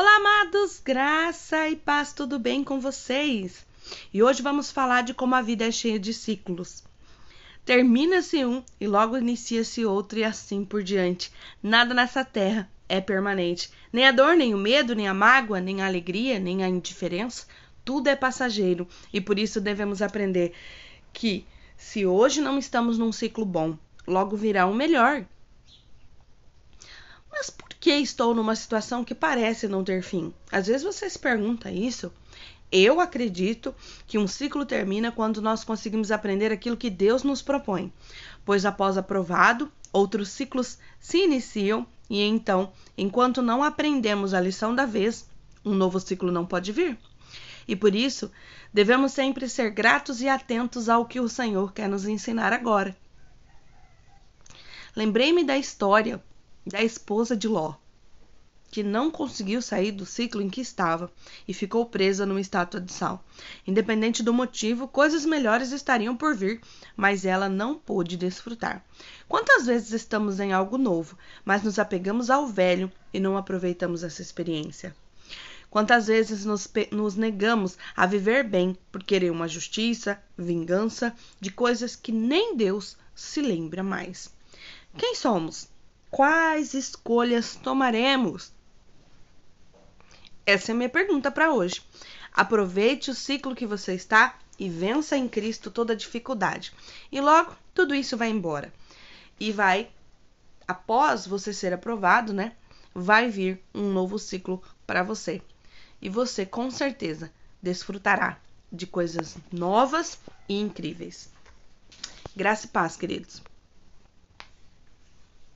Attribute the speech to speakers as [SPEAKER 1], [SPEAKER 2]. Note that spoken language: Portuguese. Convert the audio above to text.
[SPEAKER 1] Olá, amados, graça e paz, tudo bem com vocês? E hoje vamos falar de como a vida é cheia de ciclos. Termina-se um e logo inicia-se outro, e assim por diante. Nada nessa terra é permanente. Nem a dor, nem o medo, nem a mágoa, nem a alegria, nem a indiferença. Tudo é passageiro e por isso devemos aprender que, se hoje não estamos num ciclo bom, logo virá um melhor. Mas por que estou numa situação que parece não ter fim? Às vezes você se pergunta isso. Eu acredito que um ciclo termina quando nós conseguimos aprender aquilo que Deus nos propõe, pois após aprovado, outros ciclos se iniciam e então, enquanto não aprendemos a lição da vez, um novo ciclo não pode vir. E por isso, devemos sempre ser gratos e atentos ao que o Senhor quer nos ensinar agora. Lembrei-me da história da esposa de Ló, que não conseguiu sair do ciclo em que estava e ficou presa numa estátua de sal. Independente do motivo, coisas melhores estariam por vir, mas ela não pôde desfrutar. Quantas vezes estamos em algo novo, mas nos apegamos ao velho e não aproveitamos essa experiência? Quantas vezes nos, nos, negamos a viver bem por querer uma justiça, vingança de coisas que nem Deus se lembra mais? Quem somos? Quais escolhas tomaremos? Essa é a minha pergunta para hoje. Aproveite o ciclo que você está e vença em Cristo toda dificuldade. E logo tudo isso vai embora. E vai, após você ser aprovado, né? Vai vir um novo ciclo para você. E você com certeza desfrutará de coisas novas e incríveis. Graça e paz, queridos.